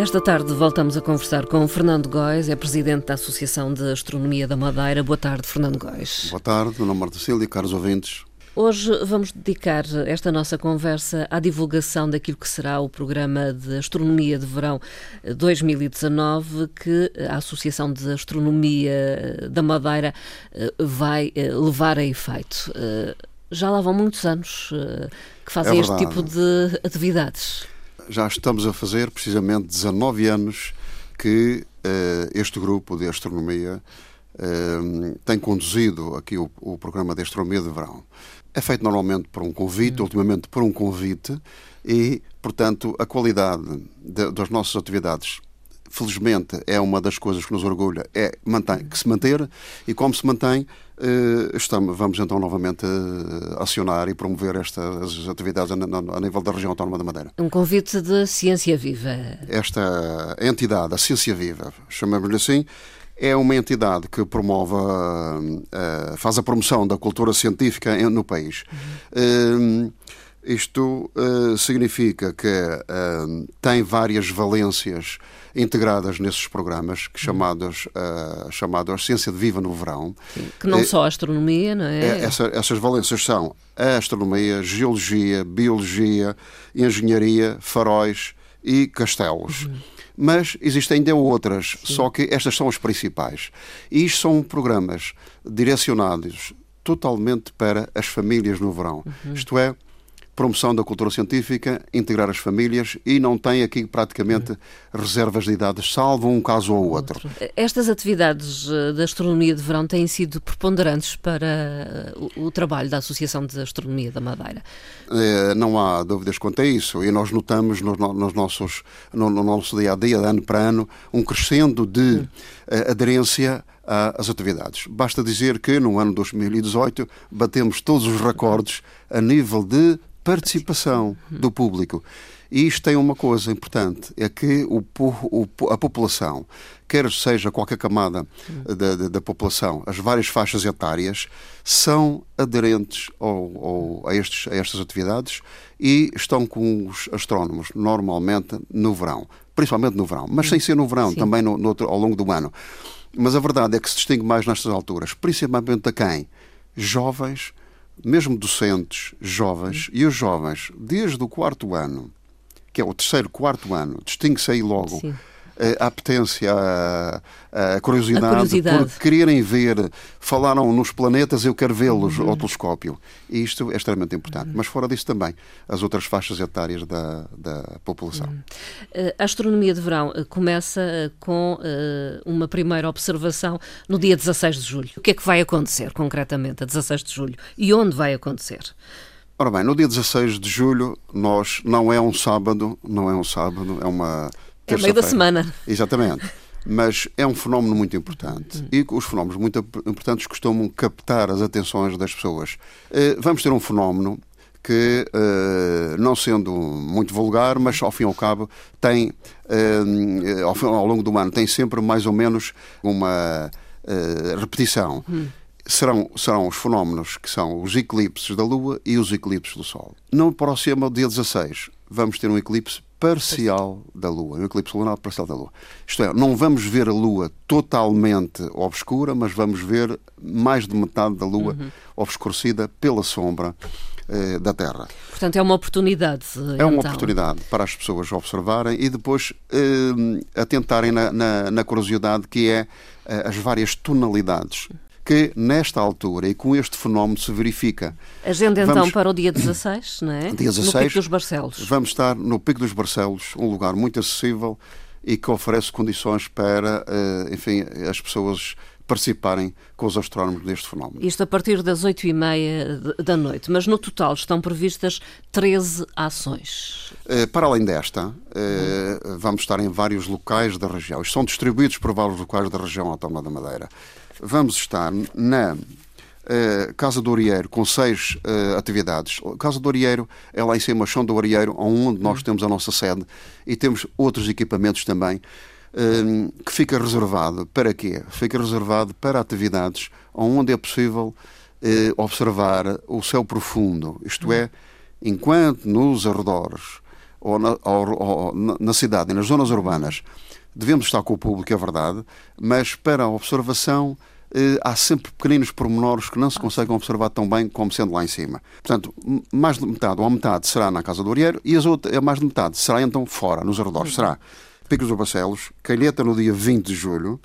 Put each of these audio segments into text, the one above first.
Esta tarde voltamos a conversar com Fernando Góis, é presidente da Associação de Astronomia da Madeira. Boa tarde, Fernando Góis. Boa tarde, meu nome é Marta caros ouvintes. Hoje vamos dedicar esta nossa conversa à divulgação daquilo que será o programa de Astronomia de Verão 2019, que a Associação de Astronomia da Madeira eh, vai eh, levar a efeito. Eh, já lá vão muitos anos que fazem é este tipo de atividades já estamos a fazer precisamente 19 anos que uh, este grupo de astronomia uh, tem conduzido aqui o, o, programa de astronomia de verão. É feito normalmente por um convite, hum. ultimamente por um convite, e, portanto, a qualidade de, das nossas atividades felizmente é uma das coisas que nos orgulha, é mantém, que se manter, e como se mantém, eh, estamos, vamos então novamente eh, acionar e promover estas atividades a, nível da região autónoma da Madeira. Um convite de Ciência Viva. Esta entidade, a Ciência Viva, chamamos-lhe assim, é uma entidade que promove, eh, faz a promoção da cultura científica no país. Uhum. Isto significa que tem várias valências integradas nesses programas que chamados, uh, chamados Ciência de Viva no Verão. Que não é, só a astronomia, não é? é essa, essas valências são a astronomia, geologia, biologia, engenharia, faróis e castelos. Uhum. Mas existem ainda outras, Sim. só que estas são as principais. E isto são programas direcionados totalmente para as famílias no verão. Uhum. Isto é, promoção da cultura científica, integrar as famílias e não tem aqui praticamente reservas de idades, salvo um caso ou outro. Estas atividades eh, da astronomia de verão têm sido preponderantes para eh, o, trabalho da Associação de Astronomia da Madeira? É, não há dúvidas quanto a isso e nós notamos nos, nos nossos, no, no, nosso dia a dia, de ano para ano, um crescendo de hum. aderência às atividades. Basta dizer que no ano 2018 batemos todos os recordes a nível de participação do público. E isto tem uma coisa importante, é que o, o, a população, quer seja qualquer camada da, da, da, população, as várias faixas etárias, são aderentes ao, ao, a, estes, a estas atividades e estão com os astrónomos normalmente no verão, principalmente no verão, mas sem ser no verão, Sim. também no, no, ao longo do ano. Mas a verdade é que se distingue mais nestas alturas, principalmente a quem? Jovens, mesmo docentes jovens, e os jovens, desde o quarto ano, que é o terceiro, quarto ano, distingue-se aí logo Sim a apetência, a, a, curiosidade, a, curiosidade, por quererem ver. Falaram nos planetas, eu quero vê-los uhum. ao telescópio. E isto é extremamente importante. Uhum. Mas fora disso também, as outras faixas etárias da, da população. Uhum. A astronomia de verão eh, começa eh, com uma primeira observação no dia 16 de julho. O que é que vai acontecer concretamente a 16 de julho e onde vai acontecer? Ora bem, no dia 16 de julho, nós não é um sábado, não é um sábado, é uma é meio da semana. Exatamente. Mas é um fenómeno muito importante. E os fenómenos muito importantes costumam captar as atenções das pessoas. Eh, vamos ter um fenómeno que, eh, não sendo muito vulgar, mas ao fim e ao cabo tem, eh, ao longo do ano, tem sempre mais ou menos uma repetição. Hum. Serão, serão os fenómenos que são os eclipses da Lua e os eclipses do Sol. No próximo dia 16, vamos ter um eclipse parcial da Lua, um eclipse lunar parcial da Lua. Isto é, não vamos ver a Lua totalmente obscura, mas vamos ver mais de metade da Lua uhum. obscurecida pela sombra eh, da Terra. Portanto, é uma oportunidade. É uma então. oportunidade para as pessoas observarem e depois eh, atentarem na, na, na curiosidade que é eh, as várias tonalidades que nesta altura e com este fenómeno se verifica. Agenda então vamos... para o dia 16, não é? Dia 16. No Pico dos Barcelos. Vamos estar no Pico dos Barcelos, um lugar muito acessível e que oferece condições para, eh, enfim, as pessoas participarem com os astrónomos deste fenómeno. Isto a partir das oito e meia da noite, mas no total estão previstas 13 ações. Eh, para além desta, eh, vamos estar em vários locais da região. Estão distribuídos por vários locais da região autónoma da Madeira vamos estar na Uh, Casa do Orieiro, com seis uh, atividades. Casa do Orieiro é lá em cima, Chão do Orieiro, onde nós temos a nossa sede e temos outros equipamentos também, uh, que fica reservado para quê? Fica reservado para atividades onde é possível observar o céu profundo, isto é, enquanto nos arredores ou na, ou, ou na cidade e nas zonas urbanas devemos estar com o público, é verdade, mas para a observação eh, há sempre pequeninos pormenores que não se conseguem observar tão bem como sendo lá em cima. Portanto, mais de metade ou a metade será na Casa do Orieiro e as outras, a mais de metade será então fora, nos arredores. Será Picos do Barcelos, Calheta no dia 20 de julho,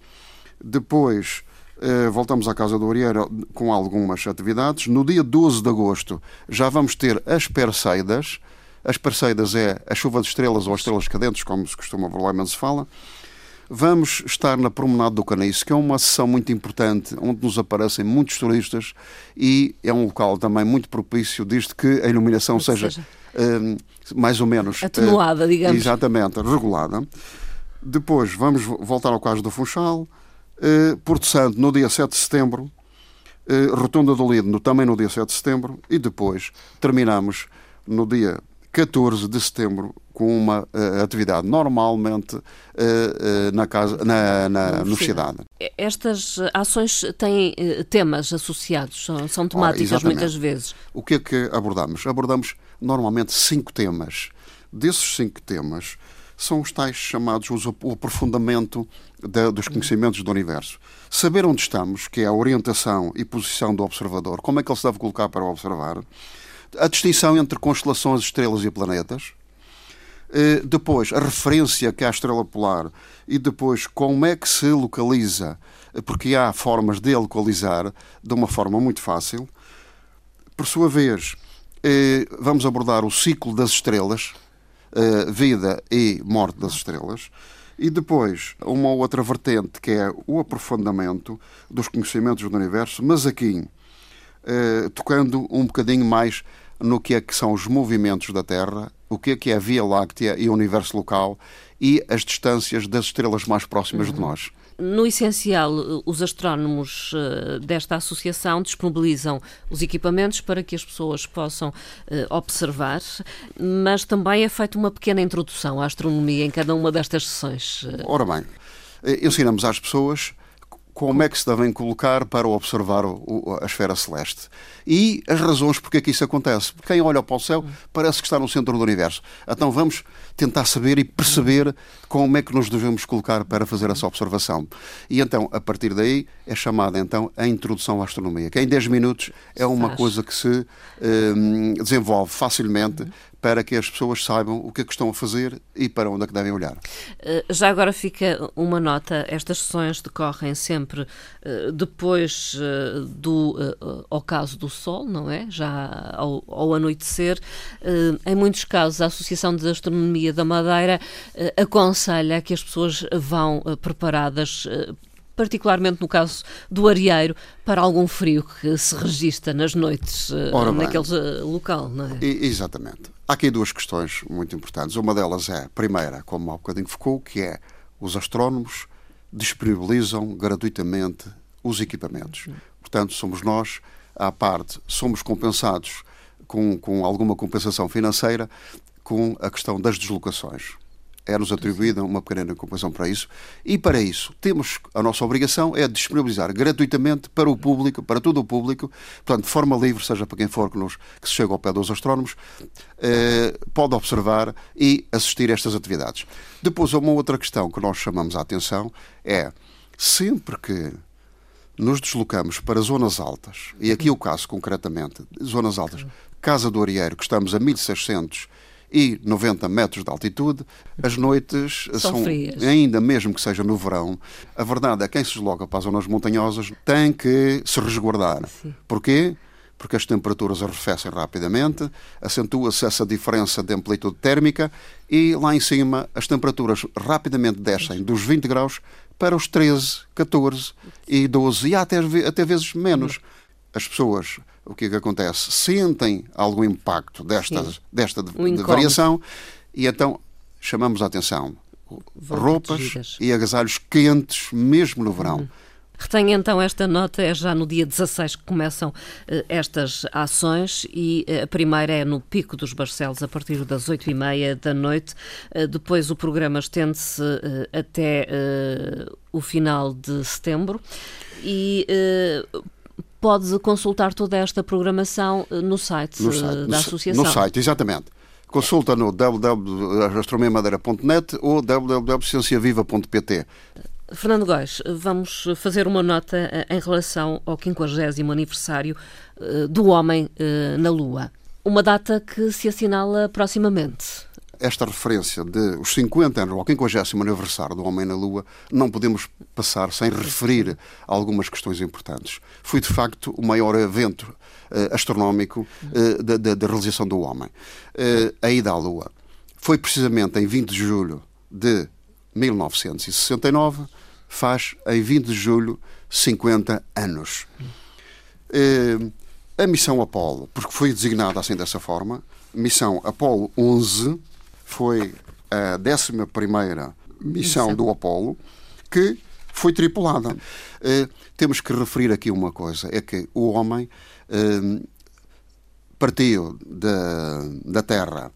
depois eh, voltamos à Casa do Orieiro com algumas atividades. No dia 12 de agosto já vamos ter as Perseidas, as Perseidas é a chuva de estrelas ou as estrelas cadentes, como se costuma vulgarmente se fala. Vamos estar na Promenade do Caniço, que é uma sessão muito importante, onde nos aparecem muitos turistas e é um local também muito propício, desde que a iluminação seja, seja. Uh, mais ou menos... Atenuada, uh, digamos. Exatamente, regulada. Depois vamos voltar ao caso do Funchal. Uh, Porto Santo, no dia 7 de setembro. Rotunda do Lido, também no dia 7 de setembro. E depois terminamos no dia 14 de setembro com uma uh, atividade normalmente uh, uh, na casa na, na universidade. Estas ações têm temas associados, são, são temáticas Ora, muitas vezes. O que é que abordamos? Abordamos normalmente cinco temas. Desses cinco temas são os tais chamados o aprofundamento de, dos conhecimentos do universo. Saber onde estamos, que é a orientação e posição do observador, como é que ele se deve colocar para observar a distinção entre constelações, estrelas e planetas, eh, depois a referência que há à estrela polar e depois como é que se localiza, eh, porque há formas de localizar de uma forma muito fácil. Por sua vez, eh, vamos abordar o ciclo das estrelas, vida e morte das estrelas. E depois, uma outra vertente que é o aprofundamento dos conhecimentos do universo, mas aqui tocando um bocadinho mais no que é que são os movimentos da Terra, o que é que é a Via Láctea e o universo local e as distâncias das estrelas mais próximas uhum. de nós. No essencial, os astrónomos uh, desta associação disponibilizam os equipamentos para que as pessoas possam uh, observar, mas também é feita uma pequena introdução à astronomia em cada uma destas sessões. Ora bem, eh, ensinamos às pessoas como é que se devem colocar para observar o, a esfera celeste. E as razões porque é que isso acontece. Quem olha para o céu parece que está no centro do universo. Então vamos tentar saber e perceber como é que nos devemos colocar para fazer essa observação. E então, a partir daí, é chamada então a introdução à astronomia, que em 10 minutos é uma coisa que se um, desenvolve facilmente para que as pessoas saibam o que é que estão a fazer e para onde é que devem olhar. Eh, já agora fica uma nota: estas sessões decorrem sempre eh, depois eh, do ocaso do Sol, não é? Já ao, ao anoitecer. Em muitos casos, a Associação de Astronomia da Madeira aconselha que as pessoas vão preparadas particularmente no caso do areeiro, para algum frio que se registra nas noites uh, naquele local, não é? E, exatamente. Há aqui duas questões muito importantes. Uma delas é, primeira, como há bocadinho ficou, que é os astrónomos disponibilizam gratuitamente os equipamentos. Portanto, somos nós, à parte, somos compensados com, com alguma compensação financeira com a questão das deslocações é-nos atribuída uma pequena compensação para isso. E para isso, temos a nossa obrigação é disponibilizar gratuitamente para o público, para todo o público, portanto, de forma livre, seja para quem for que, nos, que se chega ao pé dos astrónomos, eh, pode observar e assistir a estas atividades. Depois, uma outra questão que nós chamamos a atenção é sempre que nos deslocamos para zonas altas, e aqui o caso concretamente, zonas altas, Casa do Arieiro, que estamos a 1600 e 90 metros de altitude. As noites são, são frias. ainda mesmo que seja no verão, a verdade é que quem se desloca para as zonas montanhosas tem que se resguardar. Sim. Porquê? Porque as temperaturas arrefecem rapidamente, acentua-se essa diferença de amplitude térmica e lá em cima as temperaturas rapidamente descem dos 20 graus para os 13, 14 e 12 e até, até vezes menos. As pessoas o que é que acontece? Sentem algum impacto desta, desta de, de variação e então chamamos a atenção. Roupas e agasalhos quentes, mesmo no verão. Uhum. Retenha então esta nota, é já no dia 16 que começam uh, estas ações e uh, a primeira é no Pico dos Barcelos a partir das 8h30 da noite. Uh, depois o programa estende-se até o final de setembro e pode consultar toda esta programação no site, no site da no, Associação. No site, exatamente. Consulta no www.astronomiamadeira.net ou www.cienciaviva.pt. Fernando Góis, vamos fazer uma nota eh, em relação ao 50 aniversário eh, do Homem eh, na Lua. Uma data que se assinala proximamente. Esta referência de os 50 anos, ao 50 aniversário do Homem na Lua, não podemos passar sem referir algumas questões importantes. Foi, de facto, o maior evento astronómico da realização do homem. a ida à Lua. Foi precisamente em 20 de julho de 1969, faz em 20 de julho 50 anos. Uh, a missão Apolo, porque foi designada assim dessa forma, missão Apolo 11 foi a 11 missão do Apolo que foi tripulada. Uh, temos que referir aqui uma coisa: é que o homem uh, partiu da, da Terra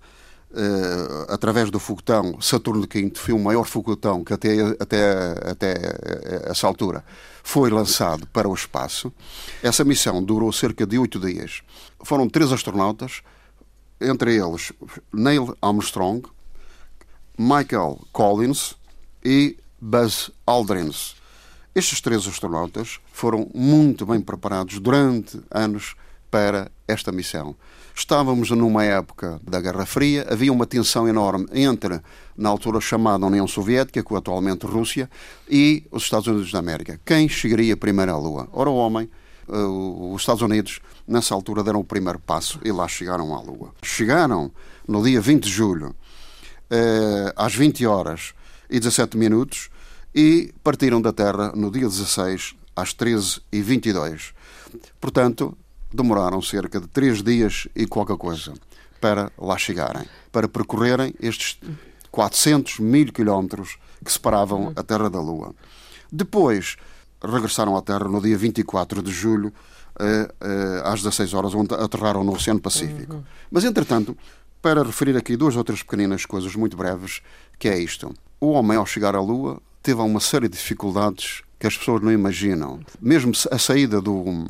Uh, através do foguetão Saturno V, foi o maior foguetão que até, até, até essa altura foi lançado para o espaço. Essa missão durou cerca de oito dias. Foram três astronautas, entre eles Neil Armstrong, Michael Collins e Buzz Aldrin. Estes três astronautas foram muito bem preparados durante anos para esta missão. Estávamos numa época da Guerra Fria, havia uma tensão enorme entre, na altura chamada União Soviética, que atualmente Rússia, e os Estados Unidos da América. Quem chegaria primeiro à Lua? Ora, o homem, os Estados Unidos, nessa altura, deram o primeiro passo e lá chegaram à Lua. Chegaram no dia 20 de julho, eh, às 20 horas e 17 minutos, e partiram da Terra no dia 16, às 13h22. Portanto, demoraram cerca de três dias e qualquer coisa para lá chegarem, para percorrerem estes 400 mil quilómetros que separavam a Terra da Lua. Depois regressaram à Terra no dia 24 de julho, eh, eh, às 16 horas, onde aterraram no Oceano Pacífico. Mas, entretanto, para referir aqui duas outras pequeninas coisas muito breves, que é isto. O homem, ao chegar à Lua, teve uma série de dificuldades que as pessoas não imaginam. Mesmo a saída do,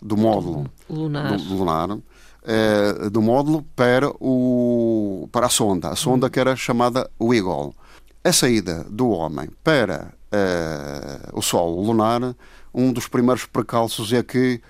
do módulo lunar, do, lunar é, do módulo para, o, para a sonda, a sonda que era chamada Eagle. A saída do homem para é, o Sol lunar, um dos primeiros precalços é que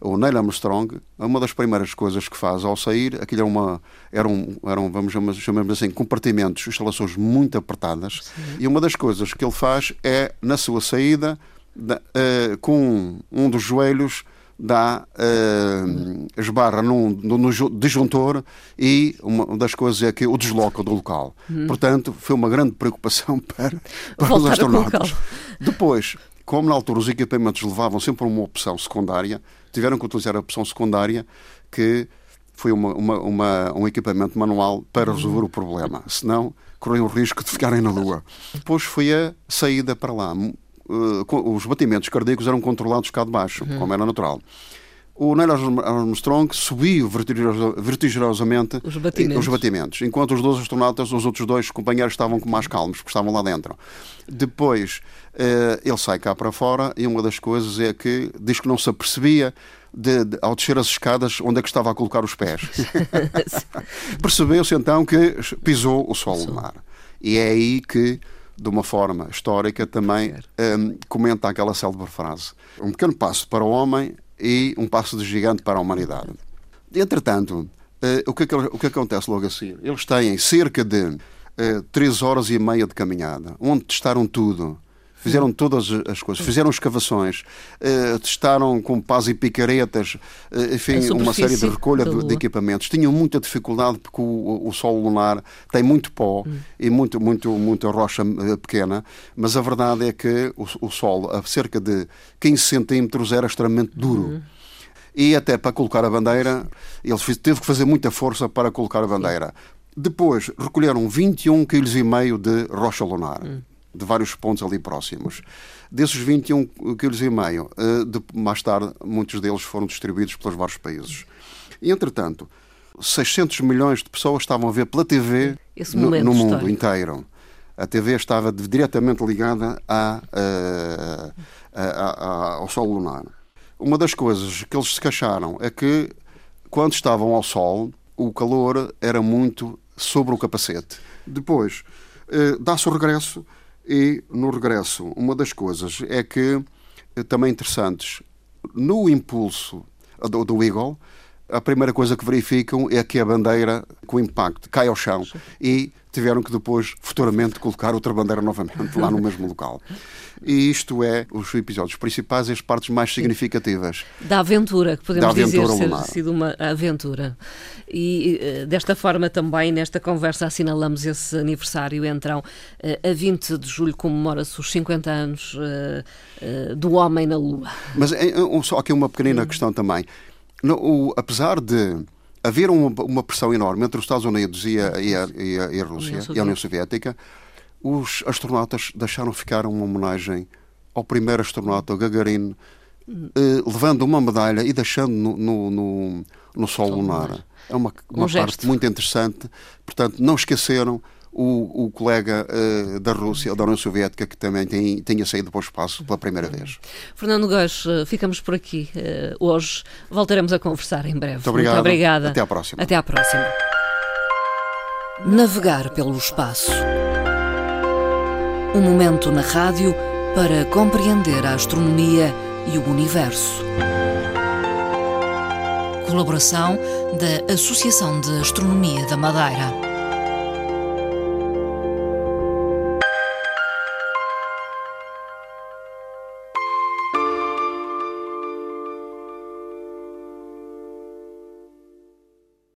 o Neil Armstrong, uma das primeiras coisas que faz ao sair, aquilo era uma, eram, eram vamos chamar assim, compartimentos, instalações muito apertadas, Sim. e uma das coisas que ele faz é, na sua saída, uh, com um dos joelhos dá uh, esbarra num, no disjuntor e uma das coisas é que o desloca do local. Hum. Portanto, foi uma grande preocupação para, para os astronautas. Depois, como na altura os equipamentos levavam sempre uma opção secundária, tiveram que utilizar a opção secundária que foi uma, uma, uma, um equipamento manual para resolver o problema. Senão, corriam o risco de ficarem na Lua. Depois foi a saída para lá uh, os batimentos cardíacos eram controlados cá de baixo, uhum. como era natural. O Neil Armstrong subiu vertiginosamente os batimentos. os batimentos, enquanto os dois astronautas, os outros dois companheiros, estavam com mais calmos, porque estavam lá dentro. Depois, uh, ele sai cá para fora e uma das coisas é que diz que não se apercebia de, de, ao descer as escadas, onde é que estava a colocar os pés. Percebeu-se então que pisou o solo lunar. E é aí que de uma forma histórica, também um, comenta aquela célebre frase: um pequeno passo para o homem e um passo de gigante para a humanidade. Entretanto, uh, o, que, é o que acontece logo assim? Eles têm cerca de uh, três horas e meia de caminhada, onde testaram tudo, Fizeram todas as coisas, fizeram escavações, uh, testaram com pás e picaretas, uh, enfim, uma série de recolha de, de, equipamentos. Tinham muita dificuldade porque o, o solo lunar tem muito pó hum. e muito, muito, muita rocha uh, pequena, mas a verdade é que o, o solo, a cerca de 15 centímetros, era extremamente duro. Hum e até para colocar a bandeira, eles teve que fazer muita força para colocar a bandeira. Depois recolheram 21,5 kg de rocha lunar. Hum de vários pontos ali próximos. Desses 21 quilos e meio, uh, mais tarde, muitos deles foram distribuídos pelos vários países. E, entretanto, 600 milhões de pessoas estavam a ver pela TV no, no, mundo histórico. inteiro. A TV estava diretamente ligada à, uh, ao Sol lunar. Uma das coisas que eles se queixaram é que, quando estavam ao Sol, o calor era muito sobre o capacete. Depois, uh, dá-se o regresso e, no regresso, uma das coisas é que, uh, também interessantes, no impulso do, do Eagle, a primeira coisa que verificam é que a bandeira, com impacto, cai ao chão e tiveram que depois, futuramente, colocar outra bandeira novamente lá no mesmo local. E isto é os episódios principais e as partes mais significativas. Da aventura, que podemos aventura dizer lunar. ter sido uma aventura. E eh, desta forma também, nesta conversa, assinalamos esse aniversário. Então, a 20 de julho comemora-se os 50 anos uh, do homem na Lua. Mas só aqui uma pequenina questão também. No, o, apesar de haver uma, uma, pressão enorme entre os Estados Unidos e a, e a, e a, e a Rússia e a União Soviética, os astronautas deixaram ficar uma homenagem ao primeiro astronauta, Gagarin, eh, levando uma medalha e deixando no, no, no, no Sol lunar. É uma, uma um parte muito interessante. Portanto, não esqueceram o, o colega uh, da Rússia, da União Soviética, que também tem, tinha saído para o espaço pela primeira vez. Fernando Góes, eh, ficamos por aqui uh, hoje. Voltaremos a conversar em breve. Muito, obrigado. Muito obrigada. Até à próxima. Até à próxima. Navegar pelo espaço. Um momento na rádio para compreender a astronomia e o universo. Colaboração da Associação de Astronomia da Madeira.